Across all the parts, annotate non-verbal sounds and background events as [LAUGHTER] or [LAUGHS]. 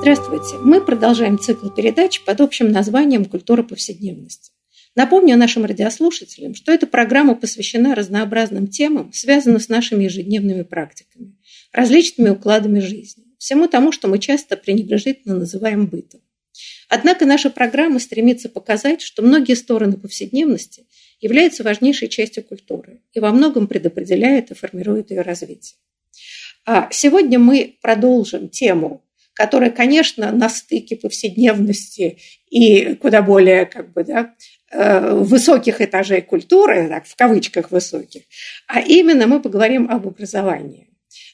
Здравствуйте. Мы продолжаем цикл передач под общим названием «Культура повседневности». Напомню нашим радиослушателям, что эта программа посвящена разнообразным темам, связанным с нашими ежедневными практиками, различными укладами жизни, всему тому, что мы часто пренебрежительно называем бытом. Однако наша программа стремится показать, что многие стороны повседневности являются важнейшей частью культуры и во многом предопределяет и формирует ее развитие. А сегодня мы продолжим тему, которая, конечно, на стыке повседневности и куда более как бы, да, э, высоких этажей культуры, так, в кавычках высоких, а именно мы поговорим об образовании.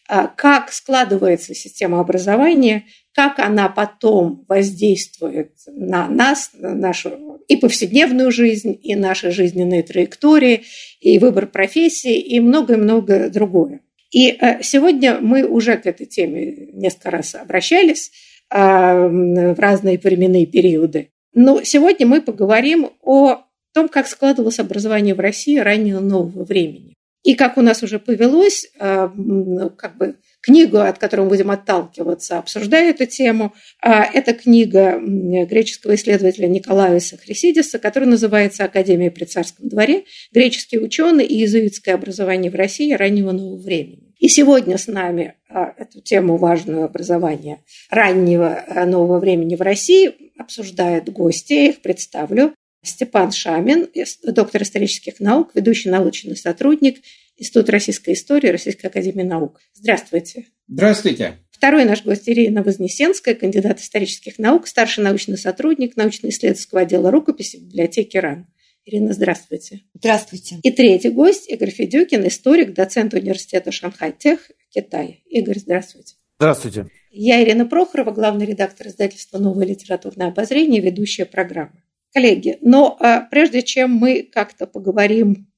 А как складывается система образования, как она потом воздействует на нас, на нашу и повседневную жизнь, и наши жизненные траектории, и выбор профессии, и многое-многое другое. И э, сегодня мы уже к этой теме несколько раз обращались а, в разные временные периоды. Но сегодня мы поговорим о том, как складывалось образование в России раннего нового времени. И как у нас уже повелось, э, как бы книгу, от которой мы будем отталкиваться, обсуждая эту тему, а, это книга греческого исследователя Николауса Хрисидиса, которая называется «Академия при царском дворе. Греческие ученые и иезуитское образование в России раннего нового времени». И сегодня с нами а, эту тему важную образования раннего э, нового времени в России обсуждают гости, я их представлю. Степан Шамин, доктор исторических наук, ведущий научный сотрудник Института российской истории Российской академии наук. Здравствуйте. Здравствуйте. Второй наш гость Ирина Вознесенская, кандидат исторических наук, старший научный сотрудник научно-исследовательского отдела рукописи библиотеки РАН. Ирина, здравствуйте. Здравствуйте. И третий гость Игорь Федюкин, историк, доцент университета Шанхай-Тех, Китай. Игорь, здравствуйте. Здравствуйте. Я Ирина Прохорова, главный редактор издательства «Новое литературное обозрение», ведущая программы. Коллеги, но а, прежде чем мы как-то поговорим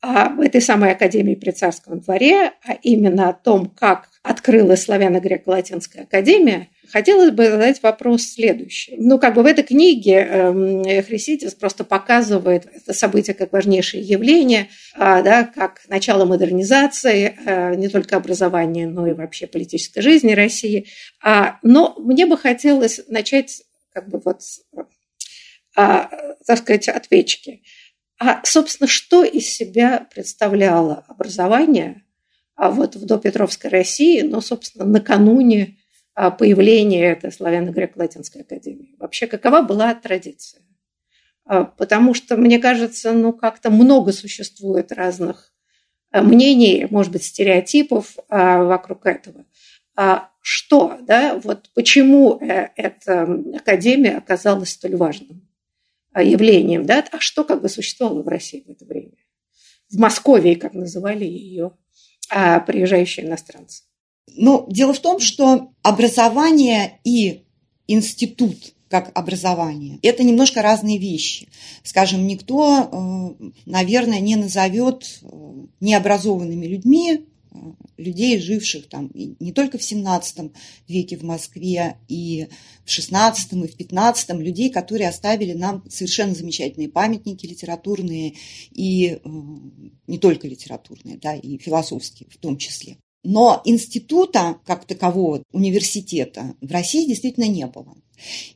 об этой самой Академии при Царском дворе, а именно о том, как открылась Славяно-Греко-Латинская Академия, хотелось бы задать вопрос следующий. Ну, как бы в этой книге э, Хриситис просто показывает это событие как важнейшее явление, э, да, как начало модернизации э, не только образования, но и вообще политической жизни России. А, но мне бы хотелось начать как бы вот а, так сказать, отвечки. А, собственно, что из себя представляло образование а вот в допетровской России, но, собственно, накануне а, появления этой славяно-греко-латинской академии? Вообще, какова была традиция? А, потому что, мне кажется, ну, как-то много существует разных мнений, может быть, стереотипов вокруг этого. Что, да, вот почему э, эта академия оказалась столь важным? А, явлением, да, а что как бы существовало в России в это время? В Москве, как называли ее а, приезжающие иностранцы. Ну, дело в том, что образование и институт как образование. Это немножко разные вещи. Скажем, никто, э, наверное, не назовет э, необразованными людьми людей, живших там не только в 17 веке в Москве, и в 16 и в 15 людей, которые оставили нам совершенно замечательные памятники литературные и э, не только литературные, да, и философские в том числе. Но института, как такового, университета в России действительно не было.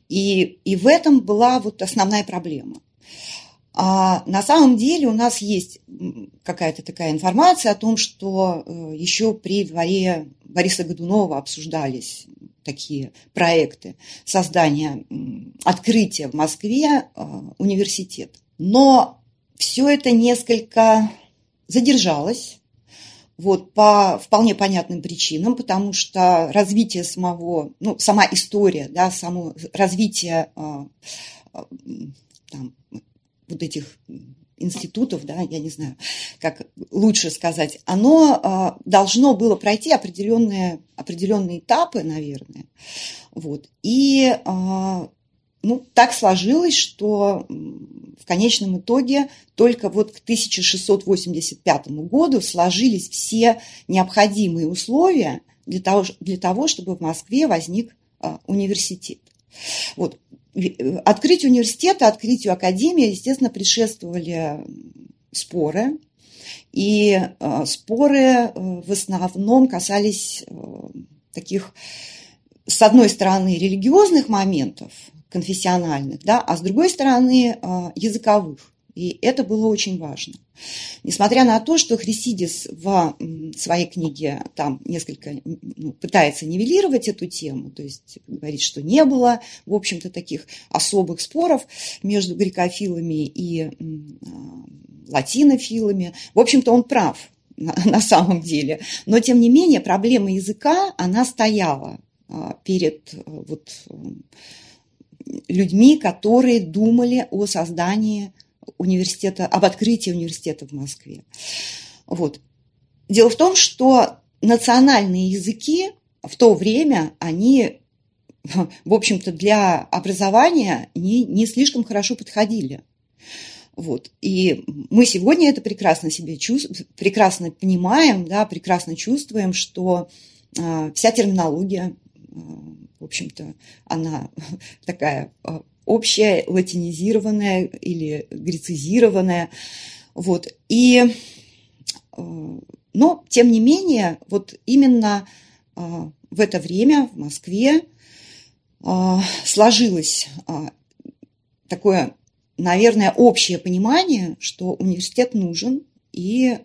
И, и в этом была вот основная проблема. А на самом деле у нас есть какая-то такая информация о том, что э, еще при дворе Бориса Годунова обсуждались такие проекты создания, открытия в Москве э, университета. Но все это несколько задержалось, вот, по вполне понятным причинам, потому что развитие самого, ну, сама история, да, само развитие э, там, вот этих институтов, да, я не знаю, как лучше сказать, оно должно было пройти определенные, определенные этапы, наверное. Вот. И ну, так сложилось, что в конечном итоге только вот к 1685 году сложились все необходимые условия для того, для того чтобы в Москве возник а, университет. Вот. Э, открытию университета, открытию академии, естественно, предшествовали споры. И а, споры э, в основном касались э, таких, с одной стороны, религиозных моментов, конфессиональных, да, а с другой стороны языковых. И это было очень важно. Несмотря на то, что Хрисидис в своей книге там несколько ну, пытается нивелировать эту тему, то есть говорит, что не было, в общем-то, таких особых споров между грекофилами и а, латинофилами. В общем-то, он прав на, [LAUGHS] на самом деле. Но, тем не менее, проблема языка, она стояла а, перед вот, людьми, которые думали о создании университета, об открытии университета в Москве. Вот. Дело в том, что национальные языки в то время, они, в общем-то, для образования не, не слишком хорошо подходили. Вот. И мы сегодня это прекрасно себе чувствуем, прекрасно понимаем, да, прекрасно чувствуем, что э, вся терминология э, в общем-то, она [LAUGHS] такая а, общая, латинизированная или грецизированная. Вот. И, а, но, тем не менее, вот именно а, в это время в Москве сложилось такое, наверное, общее понимание, что университет нужен, и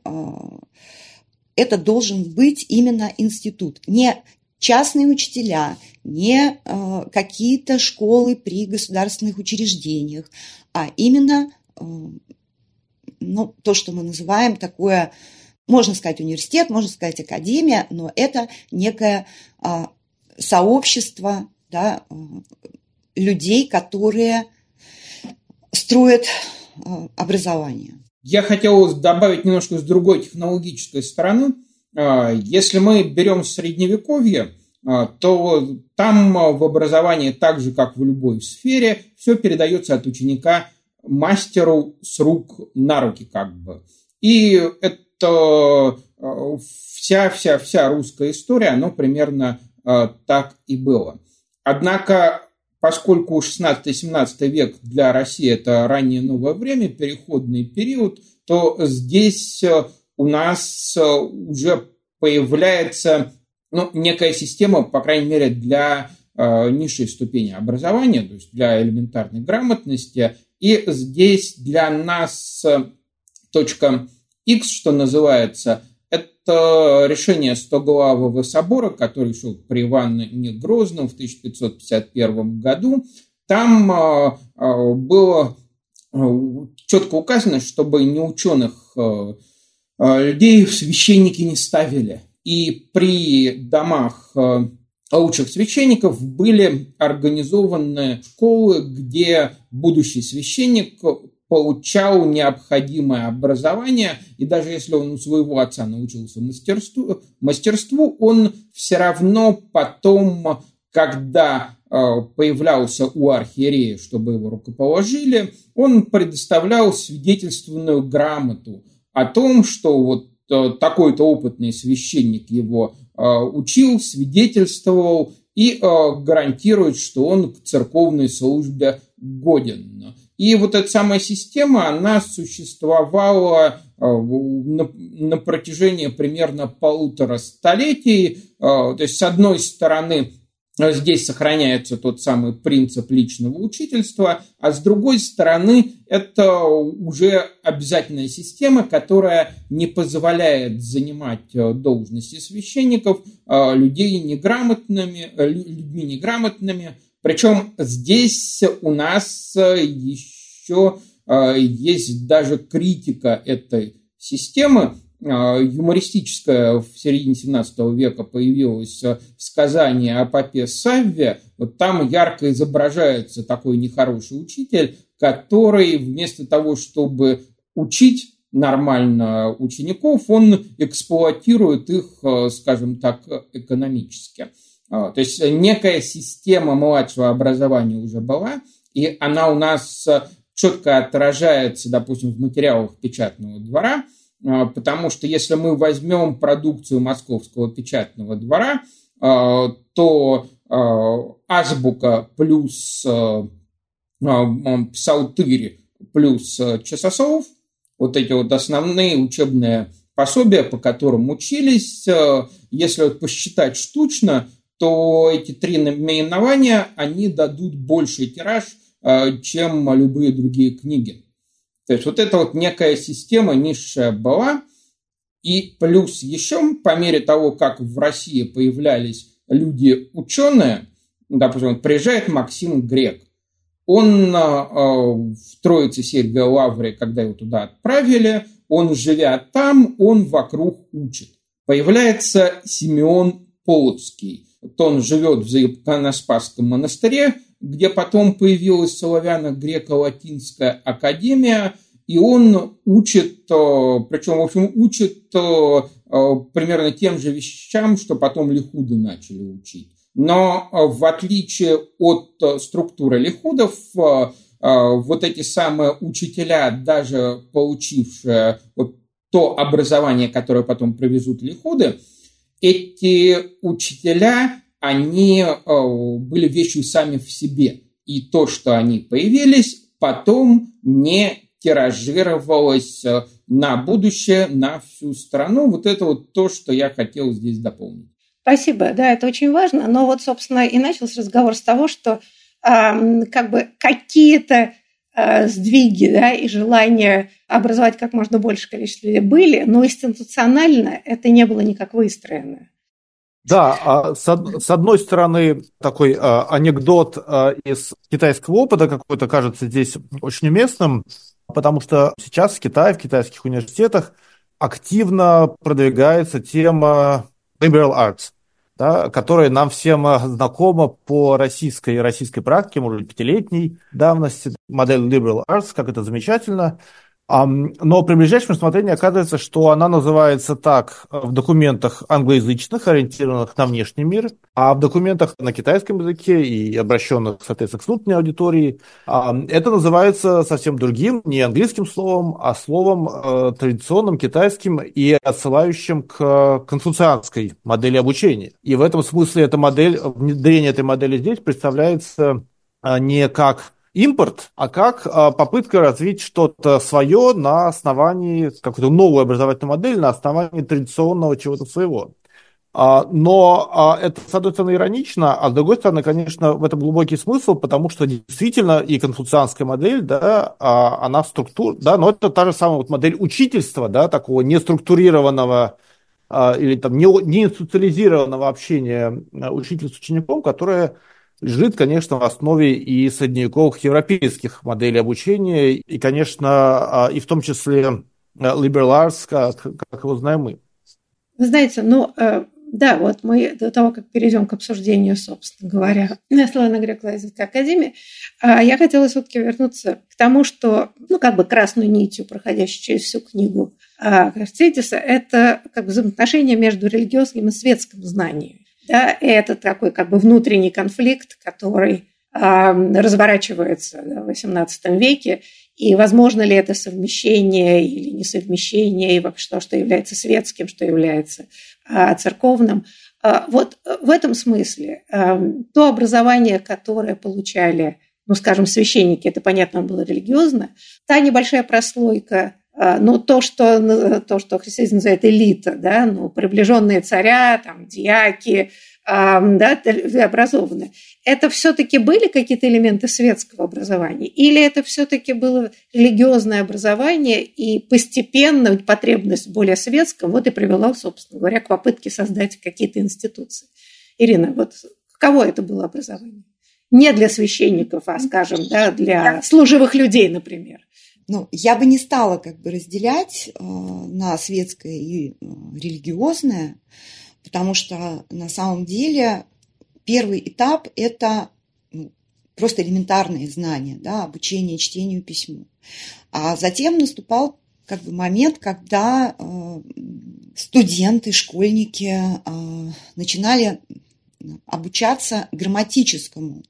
это должен быть именно институт. Не частные учителя, не э, какие-то школы при государственных учреждениях, а именно э, ну, то, что мы называем такое, можно сказать, университет, можно сказать, академия, но это некое э, сообщество да, людей, которые строят образование. Я хотел добавить немножко с другой технологической стороны. Если мы берем средневековье, то там в образовании, так же как в любой сфере, все передается от ученика мастеру с рук на руки как бы. И это вся-вся-вся а, русская история, оно примерно так и было. Однако, поскольку 16-17 век для России это раннее новое время, переходный период, то здесь у нас уже появляется ну, некая система, по крайней мере, для э, низшей ступени образования, то есть для элементарной грамотности. И здесь для нас э, точка X, что называется, это решение Стоглавого собора, который шел при Иване Грозном в 1551 году. Там э, э, было э, четко указано, чтобы не ученых э, людей священники не ставили – и при домах э, лучших священников были организованы школы, где будущий священник получал необходимое образование, и даже если он у своего отца научился мастерству, мастерству он все равно потом, когда э, появлялся у архиерея, чтобы его рукоположили, он предоставлял свидетельственную грамоту о том, что вот такой-то опытный священник его а, учил, свидетельствовал и а, гарантирует, что он к церковной службе годен. И вот эта самая система, она существовала на протяжении примерно полутора столетий. То есть, с одной стороны, Здесь сохраняется тот самый принцип личного учительства, а с другой стороны, это уже обязательная система, которая не позволяет занимать э, должности священников э, людей неграмотными, э, людьми неграмотными. Причем здесь у нас еще есть даже критика этой системы, юмористическое в середине 17 века появилось э, сказание о папе Савве, вот там ярко изображается такой нехороший учитель, который вместо того, чтобы учить нормально учеников, он эксплуатирует их, э, скажем так, экономически. А, то есть некая система младшего образования уже была, и она у нас четко отражается, допустим, в материалах печатного двора, а, потому что если мы возьмем продукцию московского печатного двора, а, то азбука плюс псалтырь плюс часосов – вот эти вот основные учебные пособия, по которым учились. Если вот посчитать штучно, то эти три наименования, они дадут больший тираж, чем любые другие книги. То есть вот это вот некая система низшая была. И плюс еще, по мере того, как в России появлялись люди ученые, допустим, приезжает Максим Грек, он а, а, в Троице Сергия Лавре, когда его туда отправили, он, живя там, он вокруг учит. Появляется Симеон Полоцкий. То он живет в Спасском монастыре, где потом появилась славяно-греко-латинская академия, и он учит, а, причем, в общем, учит примерно тем же вещам, что потом лихуды начали учить. Но э, в отличие от э, структуры лихудов, э, вот эти самые учителя, даже получившие вот то образование, которое потом привезут лихуды, эти учителя, они были вещью сами в себе. И то, что они появились, потом не тиражировалось на будущее, на всю страну. Вот это вот то, что я хотел здесь дополнить. Спасибо, да, это очень важно. Но вот, собственно, и начался разговор с того, что э, как бы какие-то э, сдвиги да, и желания образовать как можно больше количество людей были, но институционально это не было никак выстроено. Да, а с одной стороны, такой а, анекдот а, из китайского опыта какой-то кажется здесь очень уместным, потому что сейчас в Китае, в китайских университетах активно продвигается тема liberal arts, да, которая нам всем знакома по российской российской практике, может быть, пятилетней давности, модель liberal arts, как это замечательно. Но при ближайшем рассмотрении оказывается, что она называется так в документах англоязычных, ориентированных на внешний мир, а в документах на китайском языке и обращенных, соответственно, к внутренней аудитории, это называется совсем другим, не английским словом, а словом э, традиционным китайским и отсылающим к конфуцианской модели обучения. И в этом смысле эта модель, внедрение этой модели здесь представляется э, не как импорт, а как а, попытка развить что-то свое на основании, какую-то новую образовательную модель на основании традиционного чего-то своего. А, но а, это, с одной стороны, иронично, а с другой стороны, конечно, в этом глубокий смысл, потому что действительно и конфуцианская модель, да, она структур, да, но это та же самая вот модель учительства, да, такого неструктурированного или там не, не общения учителя с учеником, которая лежит, конечно, в основе и средневековых европейских моделей обучения, и, конечно, а, и в том числе э, liberal arts, как, его знаем мы. Вы знаете, ну, э, да, вот мы до того, как перейдем к обсуждению, собственно говоря, [LAUGHS] славяно-греко-латинской академии, а, я хотела все-таки вернуться к тому, что, ну, как бы красной нитью, проходящей через всю книгу Кравцетиса, это как бы взаимоотношения между религиозным и светским знанием. Да, это такой как бы внутренний конфликт, который э, разворачивается в XVIII веке. И возможно ли это совмещение или несовмещение, и вообще что, что является светским, что является э, церковным. Э, вот в этом смысле э, то образование, которое получали, ну, скажем, священники, это, понятно, было религиозно, та небольшая прослойка а, ну, то, что, то, что христианство называет элита, да, ну, приближенные царя, там, дьяки, да, образованные, это все-таки были какие-то элементы светского образования? Или это все-таки было религиозное образование и постепенно потребность в более светском вот и привела, собственно говоря, к попытке создать какие-то институции? Ирина, вот каково это было образование? Не для священников, а, скажем, да, для служивых людей, например ну, я бы не стала как бы разделять э, на светское и э, религиозное, потому что на самом деле первый этап – это ну, просто элементарные знания, да, обучение чтению, письму. А затем наступал как бы момент, когда студенты, школьники начинали обучаться грамматическому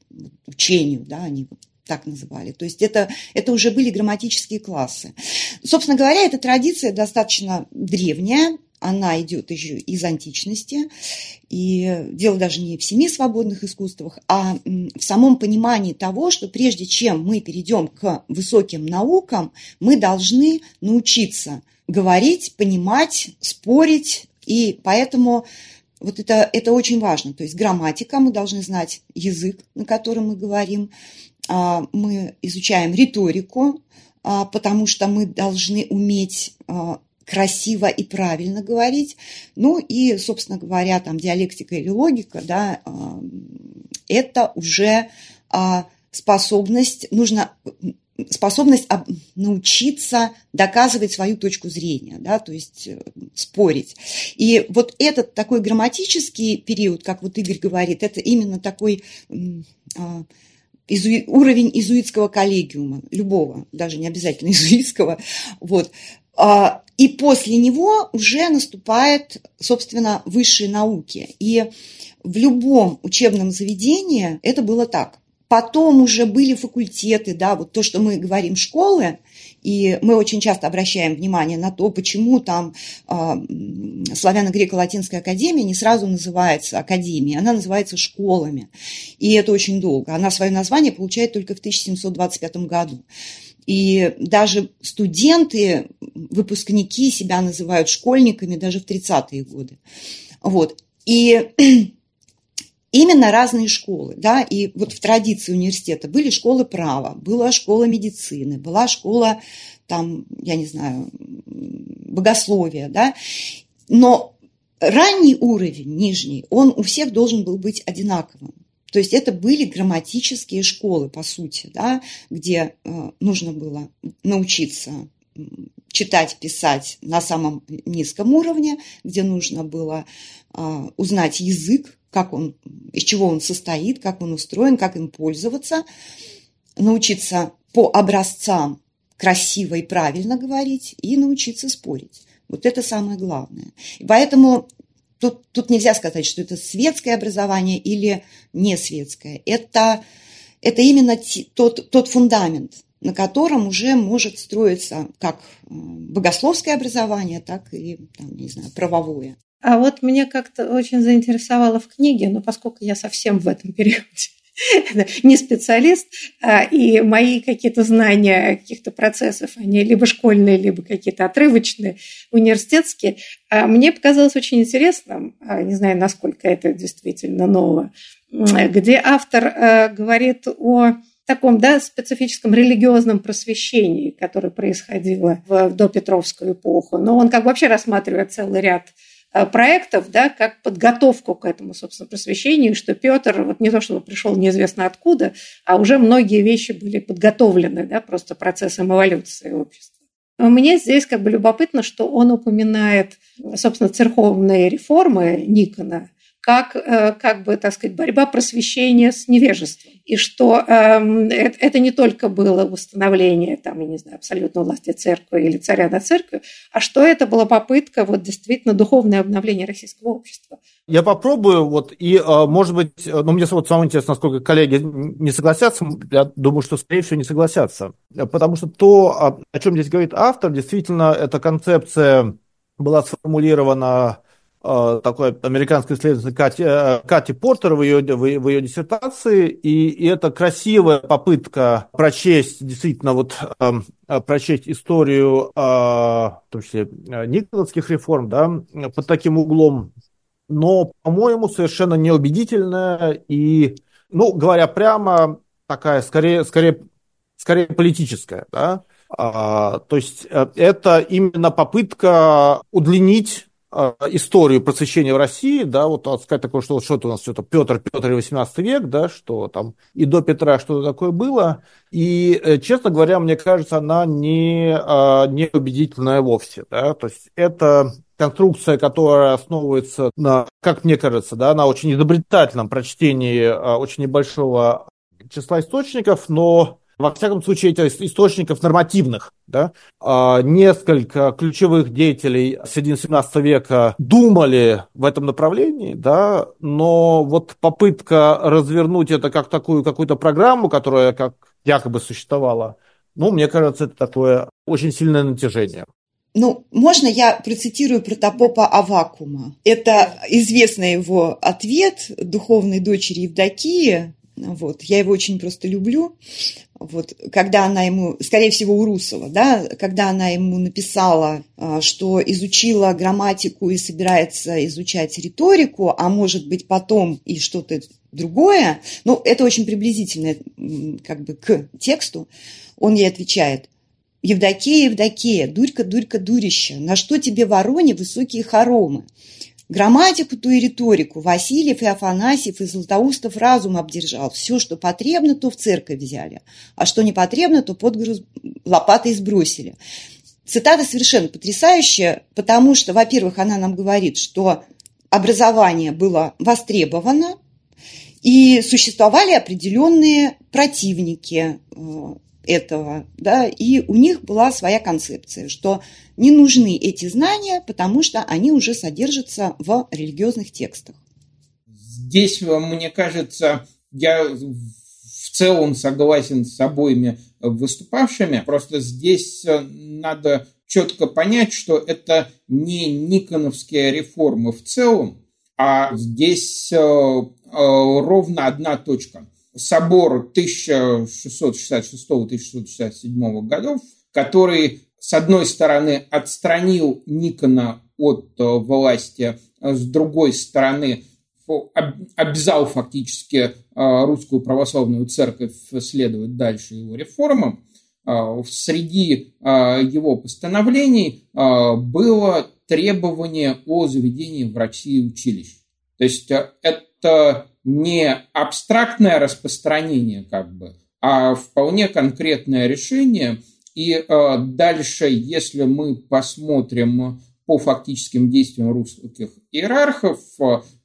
учению, да, они так называли. То есть это, это уже были грамматические классы. Собственно говоря, эта традиция достаточно древняя, она идет еще из античности. И дело даже не в семи свободных искусствах, а в самом понимании того, что прежде чем мы перейдем к высоким наукам, мы должны научиться говорить, понимать, спорить. И поэтому вот это, это очень важно. То есть грамматика, мы должны знать язык, на котором мы говорим, мы изучаем риторику, а, потому что мы должны уметь а, красиво и правильно говорить. Ну и, собственно говоря, там диалектика или логика, да, это уже способность, нужно способность научиться доказывать свою точку зрения, да, то есть э, спорить. И вот этот такой грамматический период, как вот Игорь говорит, это именно такой изу... уровень изуитского коллегиума, любого, даже не обязательно [LAUGHS] изуитского, вот. А, и после него уже наступает, собственно, высшие науки. И в любом учебном заведении это было так. Потом уже были факультеты, да, вот то, что мы говорим, школы, и мы очень часто обращаем внимание на то, почему там э, Славяно-Греко-Латинская академия не сразу называется академией, она называется школами. И это очень долго. Она свое название получает только в 1725 году. И даже студенты, выпускники себя называют школьниками даже в 30-е годы. Вот. И именно разные школы, да, и вот в традиции университета были школы права, была школа медицины, была школа, там, я не знаю, богословия, да, но ранний уровень, нижний, он у всех должен был быть одинаковым. То есть это были грамматические школы, по сути, да, где э, нужно было научиться читать, писать на самом низком уровне, где нужно было э, узнать язык, как он, из чего он состоит, как он устроен, как им пользоваться, научиться по образцам красиво и правильно говорить и научиться спорить. Вот это самое главное. Поэтому тут, тут нельзя сказать, что это светское образование или не светское. Это, это именно тот, тот фундамент, на котором уже может строиться как богословское образование, так и, там, не знаю, правовое. А вот меня как-то очень заинтересовало в книге, но поскольку я совсем в этом периоде [LAUGHS] не специалист, а, и мои какие-то знания каких-то процессов, они либо школьные, либо какие-то отрывочные, университетские, а, мне показалось очень интересным, а, не знаю, насколько это действительно ново, где автор говорит о таком да, специфическом религиозном просвещении, которое происходило в допетровскую эпоху. Но он как бы вообще рассматривает целый ряд проектов, да, как подготовку к этому, собственно, просвещению, что Петр вот не то, чтобы пришел неизвестно откуда, а уже многие вещи были подготовлены, да, просто процессом эволюции общества. Мне здесь как бы любопытно, что он упоминает, собственно, церковные реформы Никона, как, э, как бы, так сказать, борьба просвещения с невежеством. И что э, это не только было установление, там, я не знаю, абсолютной власти церкви или царя над церковью, а что это была попытка вот действительно духовное обновление российского общества. Я попробую, вот, и, э, может быть, э, ну, мне вот самое интересно, насколько коллеги не согласятся, я думаю, что, скорее всего, не согласятся, потому что то, о чем здесь говорит автор, действительно, эта концепция была сформулирована такой американской исследователь Кати, э, Кати Портер в ее, в, в ее диссертации, и, и это красивая попытка прочесть, действительно, вот э, прочесть историю, в том числе, Николаевских реформ, да, под таким углом, но, по-моему, совершенно неубедительная и, ну, говоря прямо, такая, скорее, скорее, скорее политическая, да, а, то есть это именно попытка удлинить историю просвещения в России, да, вот сказать такое, что вот что-то у нас что-то Петр, Петр и 18 век, да, что там и до Петра что-то такое было. И, э, честно говоря, мне кажется, она не, а, не убедительная вовсе, да, то есть это конструкция, которая основывается на, как мне кажется, да, на очень изобретательном прочтении а, очень небольшого числа источников, но во всяком случае, этих источников нормативных, да, а, несколько ключевых деятелей середины 17 века думали в этом направлении, да, но вот попытка развернуть это как такую какую-то программу, которая как якобы существовала, ну, мне кажется, это такое очень сильное натяжение. Ну, можно я процитирую протопопа Авакума? Это известный его ответ духовной дочери Евдокии. Вот, я его очень просто люблю. Вот, когда она ему, скорее всего, у Русова, да, когда она ему написала, а, что изучила грамматику и собирается изучать риторику, а может быть потом и что-то другое, ну, это очень приблизительно как бы к тексту, он ей отвечает – Евдокия, Евдокия, дурька, дурька, дурище, на что тебе вороне высокие хоромы? Грамматику ту и риторику Васильев и Афанасьев и Златоустов разум обдержал. Все, что потребно, то в церковь взяли, а что не потребно, то под груз лопатой сбросили. Цитата совершенно потрясающая, потому что, во-первых, она нам говорит, что образование было востребовано, и существовали определенные противники э, этого, да, и у них была своя концепция, что не нужны эти знания, потому что они уже содержатся в религиозных текстах. Здесь, мне кажется, я в целом согласен с обоими выступавшими, просто здесь надо четко понять, что это не никоновские реформы в целом, а здесь э, э, ровно одна точка – собор 1666-1667 годов, который, с одной стороны, отстранил Никона от э, власти, а с другой стороны, обязал фактически э, русскую православную церковь следовать дальше его реформам, э, среди его постановлений было требование о заведении в России училищ. То есть это не абстрактное распространение, как бы, а вполне конкретное решение. И э, дальше, если мы посмотрим по фактическим действиям русских иерархов,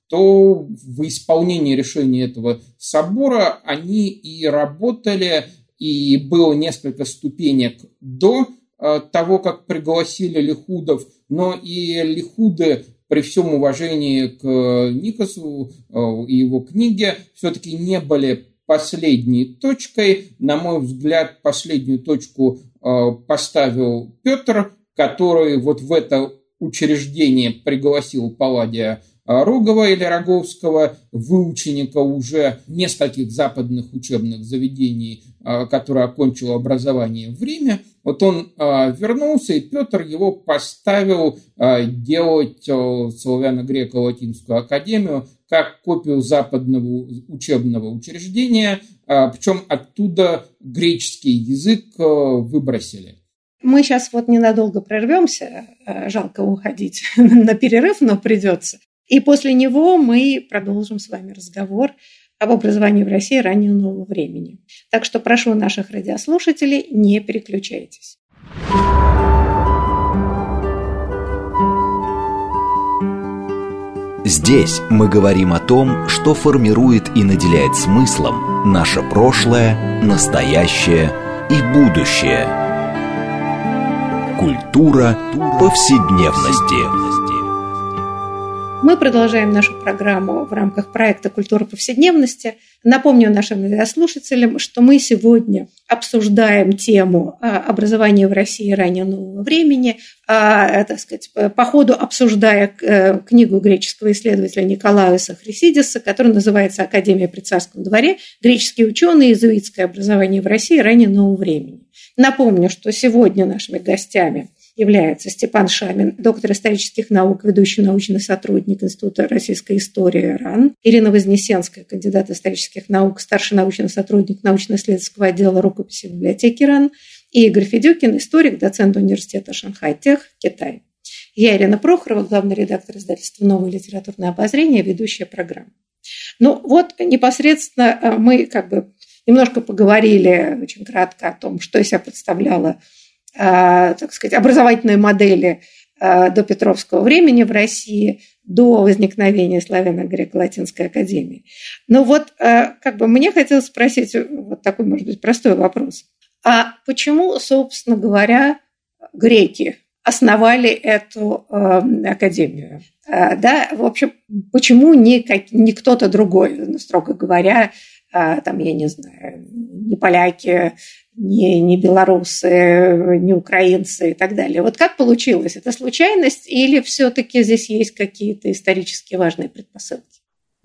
то в исполнении решения этого собора они и работали, и было несколько ступенек до э, того, как пригласили Лихудов, но и Лихуды при всем уважении к Никосу э, и его книге, все-таки не были последней точкой. На мой взгляд, последнюю точку э, поставил Петр, который вот в это учреждение пригласил Палладия Рогова или Роговского, выученика уже нескольких западных учебных заведений, э, который окончил образование в Риме. Вот он э, вернулся, и Петр его поставил э, делать славяно-греко-латинскую академию как копию западного учебного учреждения, причем оттуда греческий язык выбросили. Мы сейчас вот ненадолго прервемся, жалко уходить [LAUGHS] на перерыв, но придется. И после него мы продолжим с вами разговор об образовании в России раннего нового времени. Так что прошу наших радиослушателей, не переключайтесь. Здесь мы говорим о том, что формирует и наделяет смыслом наше прошлое, настоящее и будущее. Культура повседневности. Мы продолжаем нашу программу в рамках проекта «Культура повседневности». Напомню нашим слушателям, что мы сегодня обсуждаем тему а, образования в России ранее нового времени, а, так сказать, по ходу обсуждая э, книгу греческого исследователя Николауса Хрисидиса, которая называется «Академия при царском дворе. Греческие ученые. Иезуитское образование в России ранее нового времени». Напомню, что сегодня нашими гостями является Степан Шамин, доктор исторических наук, ведущий научный сотрудник Института российской истории РАН, Ирина Вознесенская, кандидат исторических наук, старший научный сотрудник научно-исследовательского отдела рукописи библиотеки РАН, и Игорь Федюкин, историк, доцент университета Шанхай-Тех, Китай. Я Ирина Прохорова, главный редактор издательства «Новое литературное обозрение», ведущая программы. Ну вот непосредственно э, мы как бы немножко поговорили очень кратко о том, что из себя представляла так сказать, образовательные модели до Петровского времени в России, до возникновения славяно-греко-латинской академии. Но вот как бы мне хотелось спросить вот такой, может быть, простой вопрос. А почему, собственно говоря, греки основали эту э, академию. Э, да, в общем, почему не, как, не кто-то другой, ну, строго говоря, э, там, я не знаю, не поляки, не, не белорусы, не украинцы и так далее. Вот как получилось? Это случайность или все-таки здесь есть какие-то исторически важные предпосылки?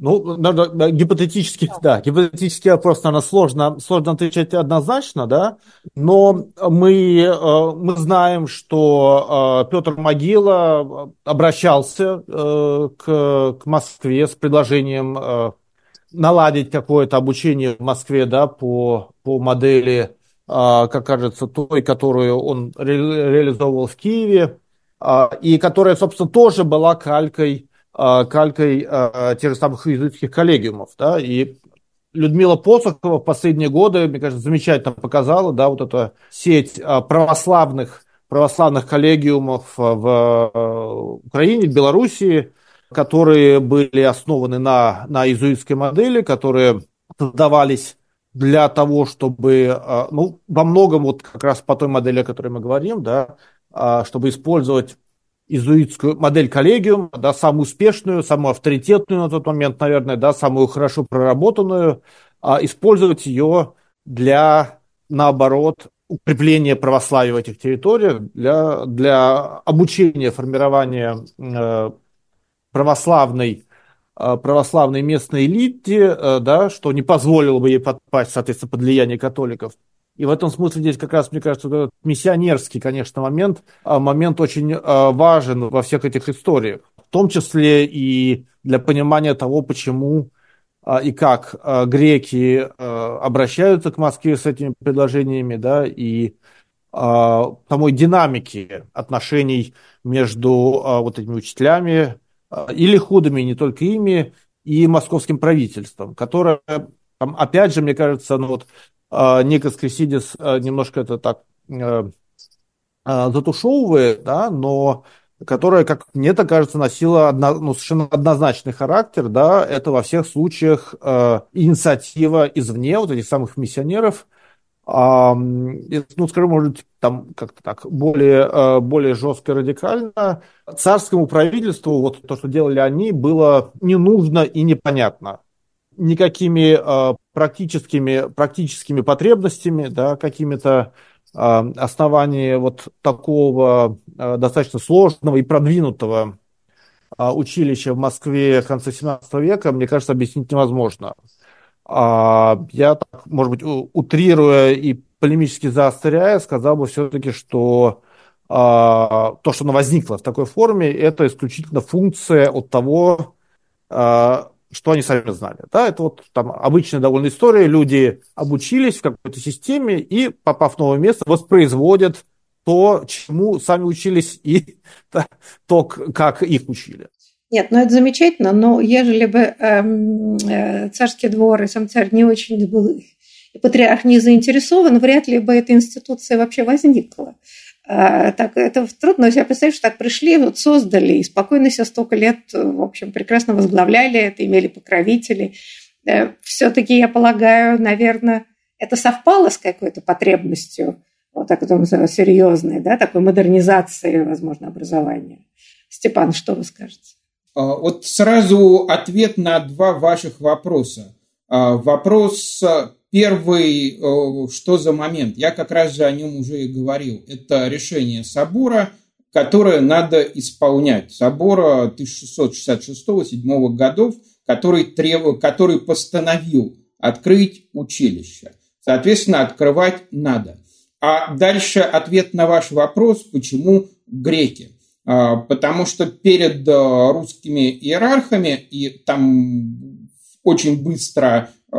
Ну, да, да, гипотетически, да, гипотетический вопрос, наверное, сложно, сложно отвечать однозначно, да, но мы, э, мы знаем, что э, Петр Могила обращался э, к, к Москве с предложением наладить какое-то обучение в Москве, да, по, по модели, как кажется, той, которую он ре, реализовывал в Киеве, и которая, собственно, тоже была калькой а, калькой а, тех же самых иезуитских коллегиумов. Да? И Людмила Посохова в последние годы, мне кажется, замечательно показала да, вот эту сеть а, православных, православных коллегиумов в Украине, в Белоруссии, которые были основаны на, на иезуитской модели, которые создавались для того, чтобы, ну, во многом вот как раз по той модели, о которой мы говорим, да, чтобы использовать изуитскую модель коллегиум, да, самую успешную, самую авторитетную на тот момент, наверное, да, самую хорошо проработанную, а использовать ее для, наоборот, укрепления православия в этих территориях, для, для обучения, формирования э, православной, православной местной элите, э, да, что не позволило бы ей подпасть, соответственно, под влияние католиков. И в этом смысле здесь как раз, мне кажется, этот миссионерский, конечно, момент, а, момент очень важен во всех этих историях. В том числе и для понимания того, почему и как греки обращаются к Москве с этими предложениями, да, и самой динамики отношений между вот этими учителями, или худыми, не только ими, и московским правительством, которое, опять же, мне кажется, ну вот а, Никос Крисидис а, немножко это так затушевывает, да, но которая, как мне так кажется, носила одно, ну, совершенно однозначный характер, да, это во всех случаях э, инициатива извне, вот этих самых миссионеров, э, ну, скажем, может, там как-то так, более, э, более жестко и радикально. Царскому правительству вот то, что делали они, было не нужно и непонятно никакими э, практическими, практическими потребностями, да, какими-то э, основаниями вот такого достаточно сложного и продвинутого училища в Москве конца 17 века, мне кажется, объяснить невозможно. Э, я, так, может быть, утрируя и полемически заостряя, сказал бы все-таки, что э, то, что оно возникло в такой форме, это исключительно функция от того, что они сами знали. Да, это вот там обычная довольно история. Люди обучились в какой-то системе и, попав в новое место, воспроизводят то, чему сами учились, и [LAUGHS] то, как их учили. Нет, ну это замечательно, но ежели бы эм, э, царский двор и сам царь не очень был, и патриарх не заинтересован, вряд ли бы эта институция вообще возникла. А, так это трудно себе представить, что так пришли, вот создали и спокойно себя столько лет, в общем, прекрасно возглавляли это, имели покровителей. Э, Все-таки, я полагаю, наверное, это совпало с какой-то потребностью, вот так вот серьезной, да, такой модернизации, возможно, образования. Степан, что вы скажете? А, вот сразу ответ на два ваших вопроса. А, вопрос Первый, э, что за момент? Я как раз же о нем уже и говорил. Это решение собора, которое надо исполнять. Собора 1666-7 годов, который, треб... который постановил открыть училище. Соответственно, открывать надо. А дальше ответ на ваш вопрос, почему греки. А, потому что перед э, русскими иерархами, и там очень быстро Э,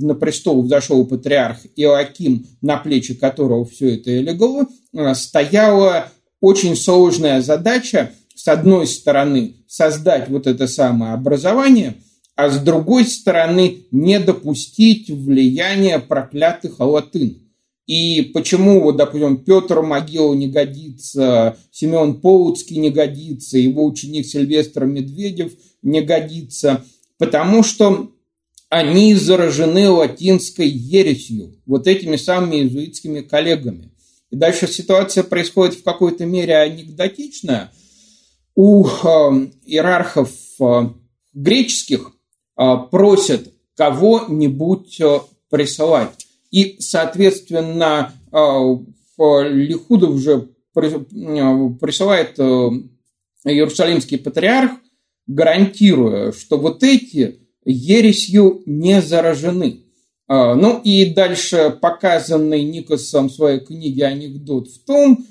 на престол взошел патриарх Иоаким, на плечи которого все это и легло, э, стояла очень сложная задача, с одной стороны, создать вот это самое образование, а с другой стороны, не допустить влияния проклятых латын. И почему, вот, допустим, Петр Могила не годится, Семен Полуцкий не годится, его ученик Сильвестр Медведев не годится, потому что они заражены латинской ересью, вот этими самыми иезуитскими коллегами. И дальше ситуация происходит в какой-то мере анекдотичная. У э, иерархов э, греческих э, просят кого-нибудь э, присылать. И, соответственно, э, Лихудов же присылает э, Иерусалимский патриарх, гарантируя, что вот эти ересью не заражены. Ну и дальше показанный Никосом в своей книге анекдот в том,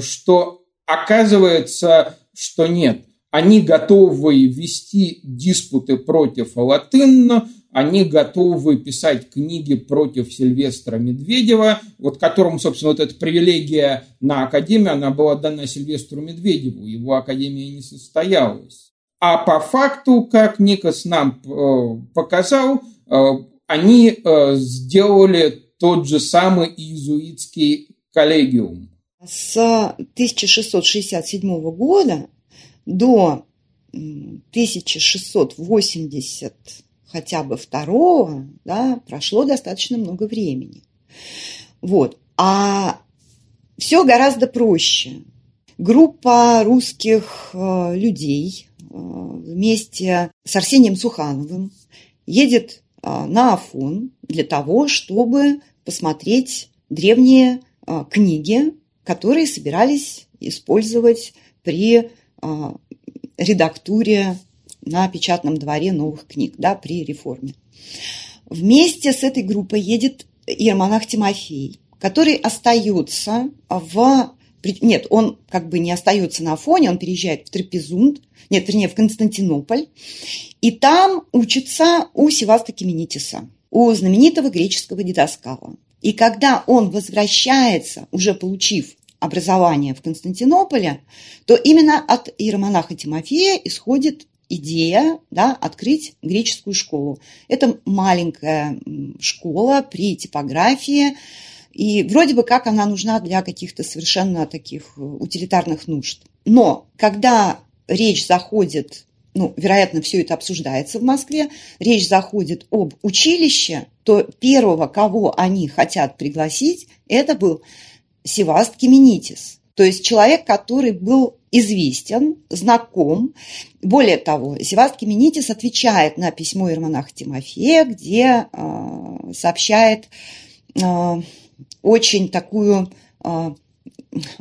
что оказывается, что нет. Они готовы вести диспуты против Латынна, они готовы писать книги против Сильвестра Медведева, вот которому, собственно, вот эта привилегия на Академию, она была дана Сильвестру Медведеву, его Академия не состоялась. А по факту, как Никос нам э, показал, э, они э, сделали тот же самый иезуитский коллегиум. С 1667 года до 1680 хотя бы второго, да, прошло достаточно много времени. Вот. А все гораздо проще. Группа русских э, людей э, вместе с Арсением Сухановым едет э, на Афон для того, чтобы посмотреть древние книги, которые собирались использовать при редактуре на печатном дворе новых книг, да, при реформе. Вместе с этой группой едет иеромонах Тимофей, который остается в... Нет, он как бы не остается на Афоне, он переезжает в Трапезунд, нет, вернее, в Константинополь, и там учится у Севаста Кименитиса, у знаменитого греческого дедоскала. И когда он возвращается, уже получив образование в Константинополе, то именно от иеромонаха Тимофея исходит идея да, открыть греческую школу. Это маленькая школа при типографии, и вроде бы как она нужна для каких-то совершенно таких э, утилитарных нужд. Но когда речь заходит, ну, вероятно, все это обсуждается в Москве, речь заходит об училище, то первого, кого они хотят пригласить, это был Севаст Кименитис. То есть человек, который был известен, знаком. Более того, Севаст Кименитис отвечает на письмо Ермонаха Тимофея, где э, сообщает э, очень такую э,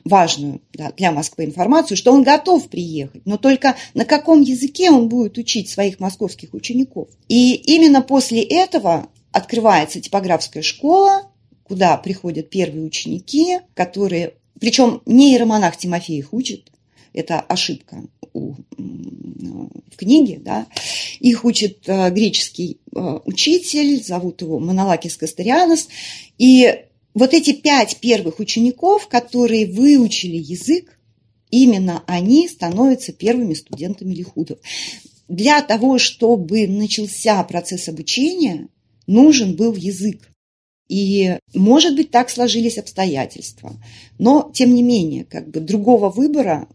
важную да, для Москвы информацию, что он готов приехать, но только на каком языке он будет учить своих московских учеников. И именно после этого открывается типографская школа, куда приходят первые ученики, которые причем не иеромонах Тимофей их учит, это ошибка у, в книге, да, их учит э, греческий э, учитель, зовут его Монолакис Кастарианос, и вот эти пять первых учеников, которые выучили язык, именно они становятся первыми студентами Лихудов. Для того, чтобы начался процесс обучения, нужен был язык. И, может быть, так сложились обстоятельства. Но, тем не менее, как бы другого выбора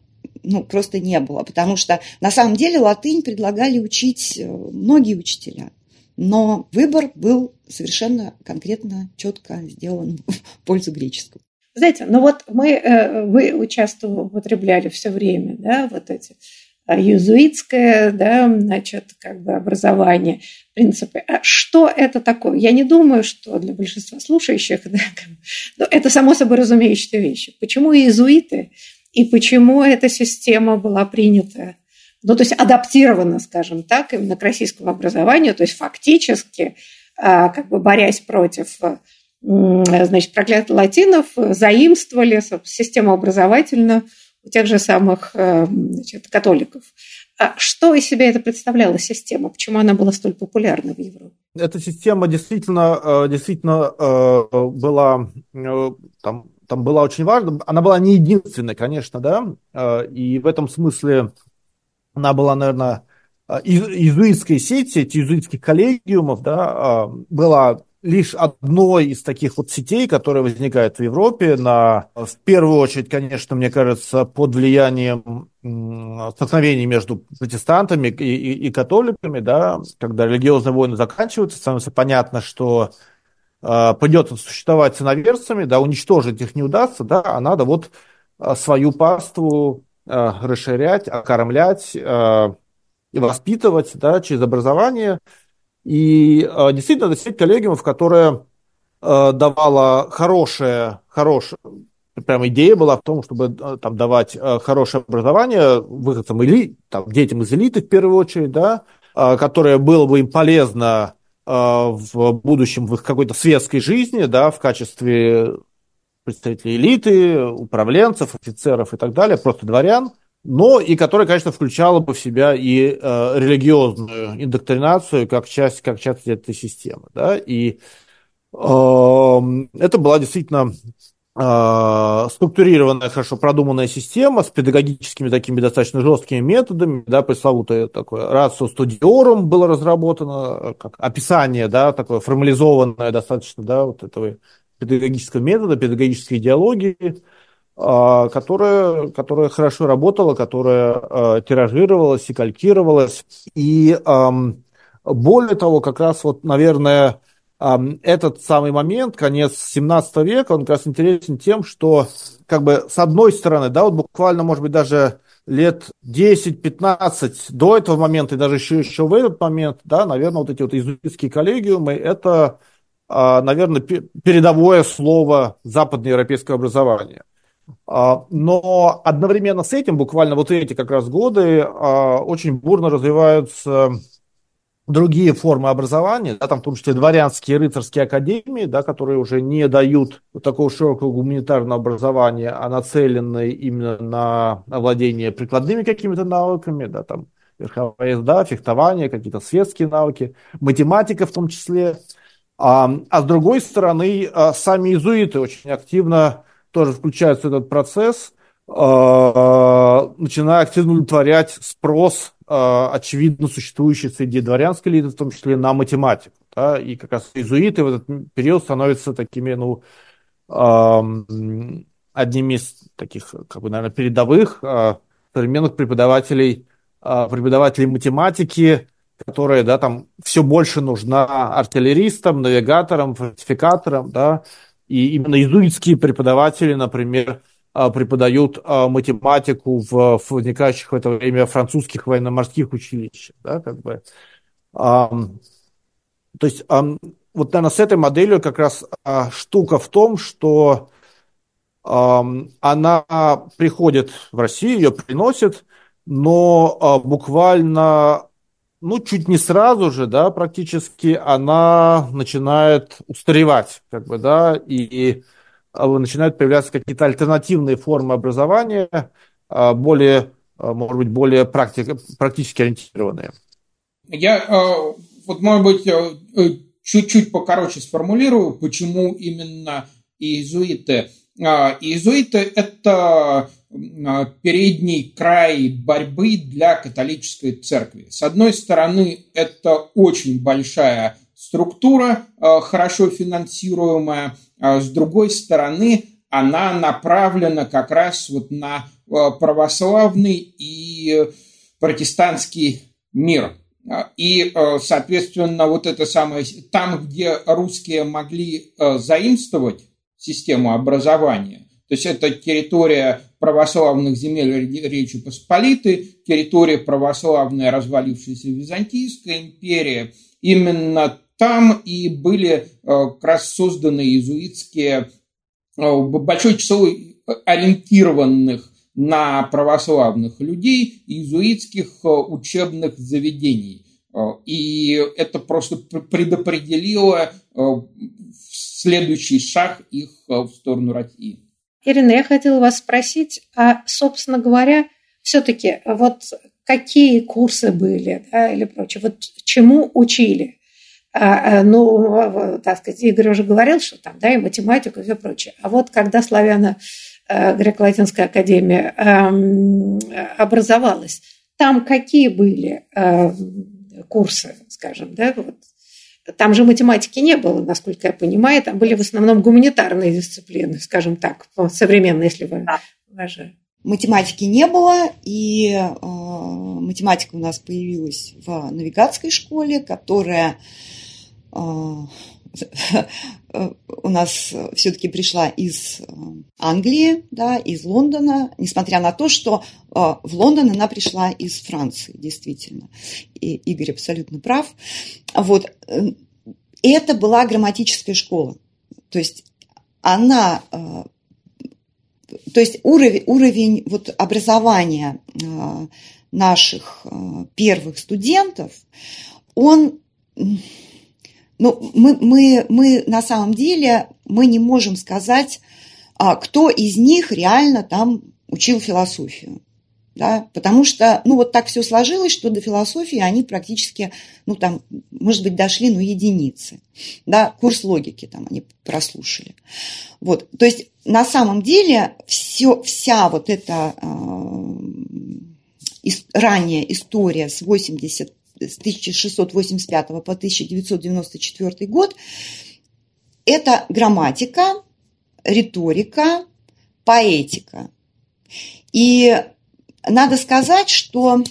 ну, просто не было, потому что на самом деле латынь предлагали учить э, многие учителя. Но выбор был совершенно конкретно, четко сделан [LAUGHS] в пользу греческого. Знаете, ну вот мы, э, вы часто употребляли все время, да, вот эти юзуитское, да, значит, как бы образование, принципы. А что это такое? Я не думаю, что для большинства слушающих, [LAUGHS] да, но это само собой разумеющиеся вещи. Почему иезуиты и почему эта система была принята, ну, то есть адаптирована, скажем так, именно к российскому образованию, то есть фактически, а, как бы борясь против значит, проклятых латинов, заимствовали систему образовательную у тех же самых э, значит, католиков. А что из себя это представляла система? Почему она была столь популярна в Европе? Эта система действительно, э, действительно э, была там там была очень важна. Она была не единственной, конечно, да, э, и в этом смысле она была, наверное, э, из иезуитской сети, иезуитских коллегиумов, да, э, была лишь одной из таких вот сетей, которая возникает в Европе, на, в первую очередь, конечно, мне кажется, под влиянием столкновений между протестантами и, и, и католиками, да, когда религиозные войны заканчиваются, становится понятно, что придется существовать с иноверцами, да, уничтожить их не удастся, да, а надо вот э, свою паству э, расширять, окормлять э, и воспитывать, да, через образование. И э, действительно, это сеть коллегиумов, которая э, давала хорошее, хорошее, прям идея была в том, чтобы э, там давать э, хорошее образование выходцам или там, детям из элиты в первую очередь, да, э, которое было бы им полезно в будущем в их какой-то светской жизни, да, в качестве представителей элиты, управленцев, офицеров и так далее, просто дворян, но и которое, конечно, включало бы в себя и э, религиозную индоктринацию как часть, как часть этой системы. Да? И э, это была действительно структурированная, хорошо продуманная система с педагогическими такими достаточно жесткими методами, да, пресловутое такое рацио студиорум было разработано, как описание, да, такое формализованное достаточно, да, вот этого педагогического метода, педагогической идеологии, а, которая, которая хорошо работала, которая а, тиражировалась и калькировалась. И более того, как раз вот, наверное, этот самый момент, конец 17 века, он как раз интересен тем, что как бы с одной стороны, да, вот буквально, может быть, даже лет 10-15 до этого момента и даже еще, еще в этот момент, да, наверное, вот эти вот иезуитские коллегиумы, это, а, наверное, передовое слово западноевропейского образования. А, но одновременно с этим, буквально вот эти как раз годы, а, очень бурно развиваются другие формы образования, да, там в том числе дворянские рыцарские академии, да, которые уже не дают такого широкого гуманитарного образования, а нацелены именно на овладение прикладными какими-то навыками, да, там верховая езда, фехтование, какие-то светские навыки, математика в том числе. А, а с другой стороны, а, сами иезуиты очень активно тоже включаются в этот процесс, а, начиная активно удовлетворять спрос очевидно существующей среди дворянской элиты, в том числе на математику. Да, и как раз иезуиты в этот период становятся такими, ну, одними из таких, как бы, наверное, передовых э, современных преподавателей, э, преподавателей математики, которая, да, там все больше нужна артиллеристам, навигаторам, фортификаторам, да, и именно иезуитские преподаватели, например, преподают а, математику в, возникающих в это время французских военно-морских училищах. Да, как бы. то есть вот, наверное, с этой моделью как раз а, штука в том, что она приходит в Россию, ее приносит, но буквально, ну, чуть не сразу же, да, практически она начинает устаревать, как бы, да, и а, начинают появляться какие-то альтернативные формы образования, а, более, а, может быть, более практик, практически ориентированные. Я, вот, может быть, э, чуть-чуть покороче сформулирую, почему именно иезуиты. Иезуиты – это передний край борьбы для католической церкви. С одной стороны, это очень большая структура, хорошо финансируемая, а с другой стороны, она направлена как раз вот на э, православный и протестантский мир. И, э, соответственно, вот это самое, там, где русские могли э, заимствовать систему образования, то есть это территория православных земель Речи Посполитой, территория православная развалившаяся Византийская империя, именно там и были э, как раз созданы иезуитские, э, большое число ориентированных на православных людей иезуитских э, учебных заведений. И это просто предопределило следующий шаг их в сторону России. Ирина, я хотела вас спросить, а, собственно говоря, все-таки вот какие курсы были да, или прочее, вот чему учили? А, а, ну, так сказать, Игорь уже говорил, что там, да, и математику, и все прочее. А вот когда славяно э, греко-латинская академия эм, образовалась, там какие были э, курсы, скажем, да, вот, Там же математики не было, насколько я понимаю, там были в основном гуманитарные дисциплины, скажем так, современные, если вы да. уважаете. Математики не было, и э, математика у нас появилась в навигатской школе, которая э, [LAUGHS] у нас все-таки пришла из э, Англии, да, из Лондона, несмотря на то, что э, в Лондон она пришла из Франции, действительно. И Игорь абсолютно прав. Вот. Э, это была грамматическая школа. То есть она то есть уровень, уровень вот образования наших первых студентов, он ну, мы, мы, мы на самом деле мы не можем сказать, а, кто из них реально там учил философию. Да, потому что, ну, вот так все сложилось, что до философии они практически, ну, там, может быть, дошли, ну, единицы. Да, курс логики там они прослушали. Вот, то есть, на самом деле, все, вся вот эта э, ранняя история с 80 с 1685 по 1994 год, это грамматика, риторика, поэтика. И надо сказать, что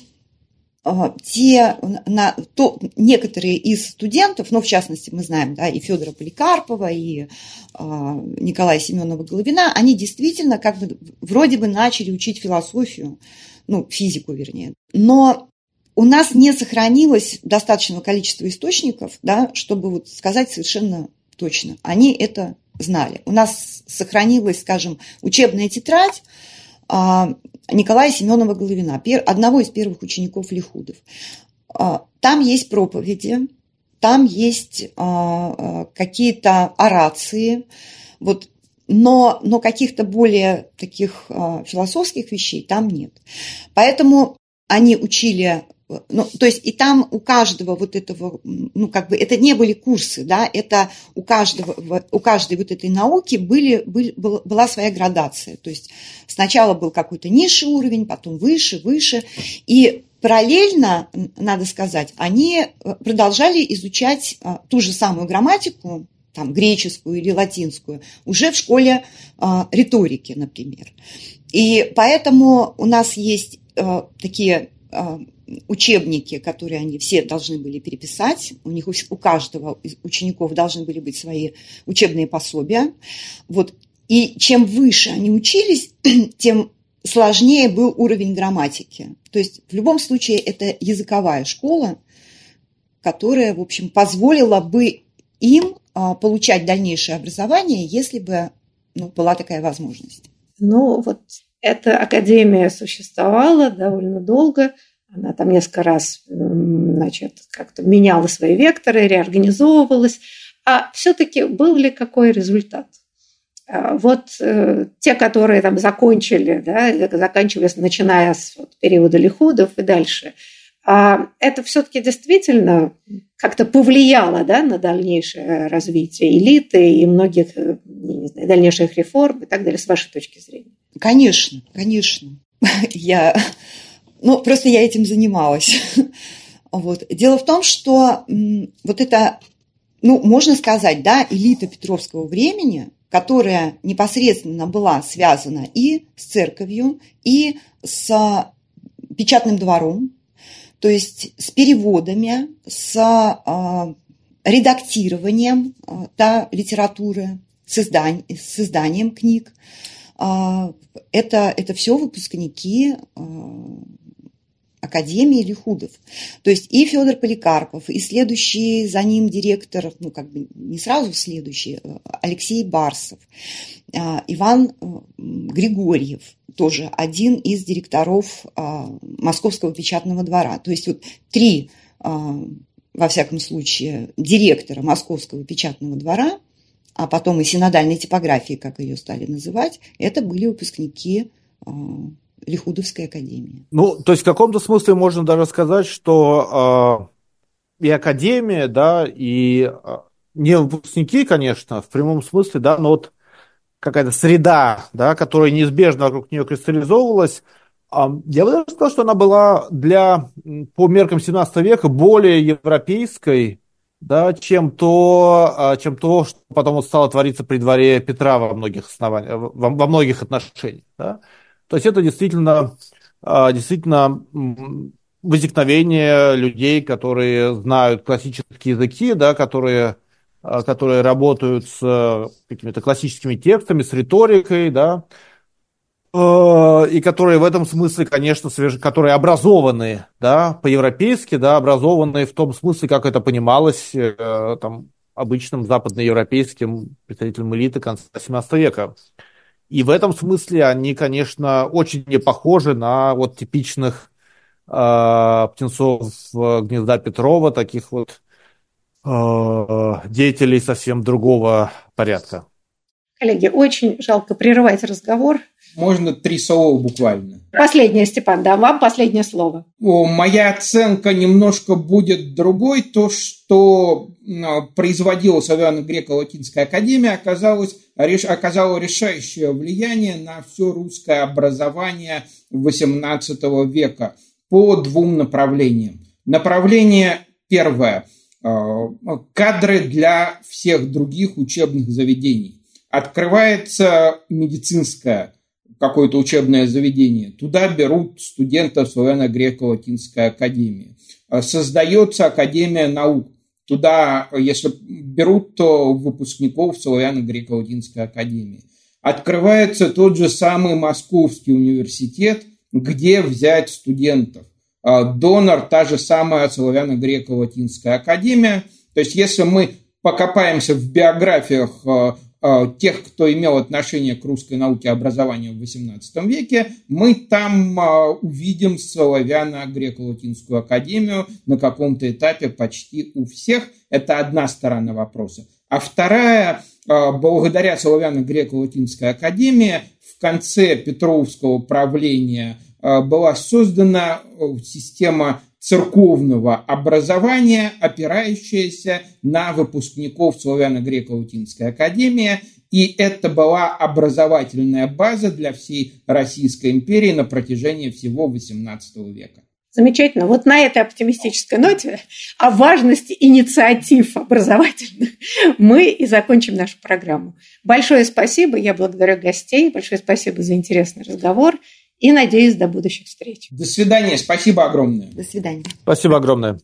э, те, на, то, некоторые из студентов, ну, в частности, мы знаем, да, и Федора Поликарпова, и э, Николая Семенова Головина, они действительно как бы вроде бы начали учить философию, ну, физику, вернее. Но у нас не сохранилось достаточного количества источников, да, чтобы вот сказать совершенно точно. Они это знали. У нас сохранилась, скажем, учебная тетрадь а, Николая Семенова Головина, одного из первых учеников Лихудов. А, там есть проповеди, там есть а, какие-то орации, вот, но, но каких-то более таких философских вещей там нет. Поэтому они учили ну, то есть и там у каждого вот этого, ну, как бы, это не были курсы, да, это у каждого, у каждой вот этой науки были, были, была своя градация. То есть сначала был какой-то низший уровень, потом выше, выше. И параллельно, надо сказать, они э, продолжали изучать а, ту же самую грамматику, там, греческую или латинскую, уже в школе э, риторики, например. И поэтому у нас есть э, такие учебники, которые они все должны были переписать. У них у каждого из учеников должны были быть свои учебные пособия. Вот. И чем выше они учились, [CLEARS THROAT] тем сложнее был уровень грамматики. То есть в любом случае это языковая школа, которая, в общем, позволила бы им а, получать дальнейшее образование, если бы ну, была такая возможность. Ну, вот эта академия существовала довольно долго – она там несколько раз значит, как-то меняла свои векторы, реорганизовывалась. А все-таки был ли какой результат? А, вот э, те, которые там закончили, да, заканчиваясь, начиная с вот, периода Лихудов и дальше, а это все-таки действительно как-то повлияло да, на дальнейшее развитие элиты и многих э, знаю, дальнейших реформ и так далее, с вашей точки зрения? Конечно, конечно. [LAUGHS] Я ну, просто я этим занималась. [LAUGHS] Вот. Дело в том, что вот это, ну, можно сказать, да, элита Петровского времени, которая непосредственно была связана и с церковью, и с печатным двором, то есть с переводами, с э, редактированием э, да, литературы, с, издань, с изданием книг. Это, это все выпускники Академии Лихудов. То есть и Федор Поликарпов, и следующий за ним директор, ну как бы не сразу следующий, э, Алексей Барсов, э, Иван э, Григорьев, тоже один из директоров Московского печатного двора. То есть вот три, во всяком случае, директора Московского печатного двора, а потом и синодальной типографии, как ее стали называть, это были выпускники Лихудовской академии. Ну, то есть в каком-то смысле можно даже сказать, что э, и академия, да, и э, не выпускники, конечно, в прямом смысле, да, но вот какая-то среда, да, которая неизбежно вокруг нее кристаллизовывалась, э, я бы даже сказал, что она была для, по меркам 17 века более европейской, да, чем то, а, чем то, что потом стало твориться при дворе Петра во многих основаниях, во, во многих отношениях. Да? То есть это действительно, а, действительно возникновение людей, которые знают классические языки, да, которые, а, которые работают с какими-то классическими текстами, с риторикой, да, Э, и которые в этом смысле, конечно, свеж... которые образованные, да, по-европейски, да, образованные в том смысле, как это понималось э, там, обычным западноевропейским представителям элиты конца XVII века. И в этом смысле они, конечно, очень не похожи на вот типичных э, птенцов гнезда Петрова, таких вот э, деятелей совсем другого порядка. Коллеги, очень жалко прерывать разговор. Можно три слова буквально. Последнее, Степан, да, вам последнее слово. О, моя оценка немножко будет другой. То, что производила Славяно-Греко-Латинская академия, оказалось, оказало решающее влияние на все русское образование XVIII века по двум направлениям. Направление первое – кадры для всех других учебных заведений открывается медицинское какое-то учебное заведение, туда берут студентов славяно-греко-латинской академии. А создается Академия наук, туда, если берут, то выпускников славяно-греко-латинской академии. Открывается тот же самый Московский университет, где взять студентов. А донор – та же самая славяно-греко-латинская академия. То есть, если мы покопаемся в биографиях а, тех, кто имел отношение к русской науке и образованию в XVIII веке, мы там э, увидим славяно-греко-латинскую академию на каком-то этапе почти у всех. Это одна сторона вопроса. А вторая, э, благодаря славяно-греко-латинской академии в конце Петровского правления была создана система церковного образования, опирающееся на выпускников Славяно-Греко-Латинской академии. И это была образовательная база для всей Российской империи на протяжении всего XVIII века. Замечательно. Вот на этой оптимистической ноте о важности инициатив образовательных мы и закончим нашу программу. Большое спасибо. Я благодарю гостей. Большое спасибо за интересный разговор. И надеюсь, до будущих встреч. До свидания. Спасибо огромное. До свидания. Спасибо огромное.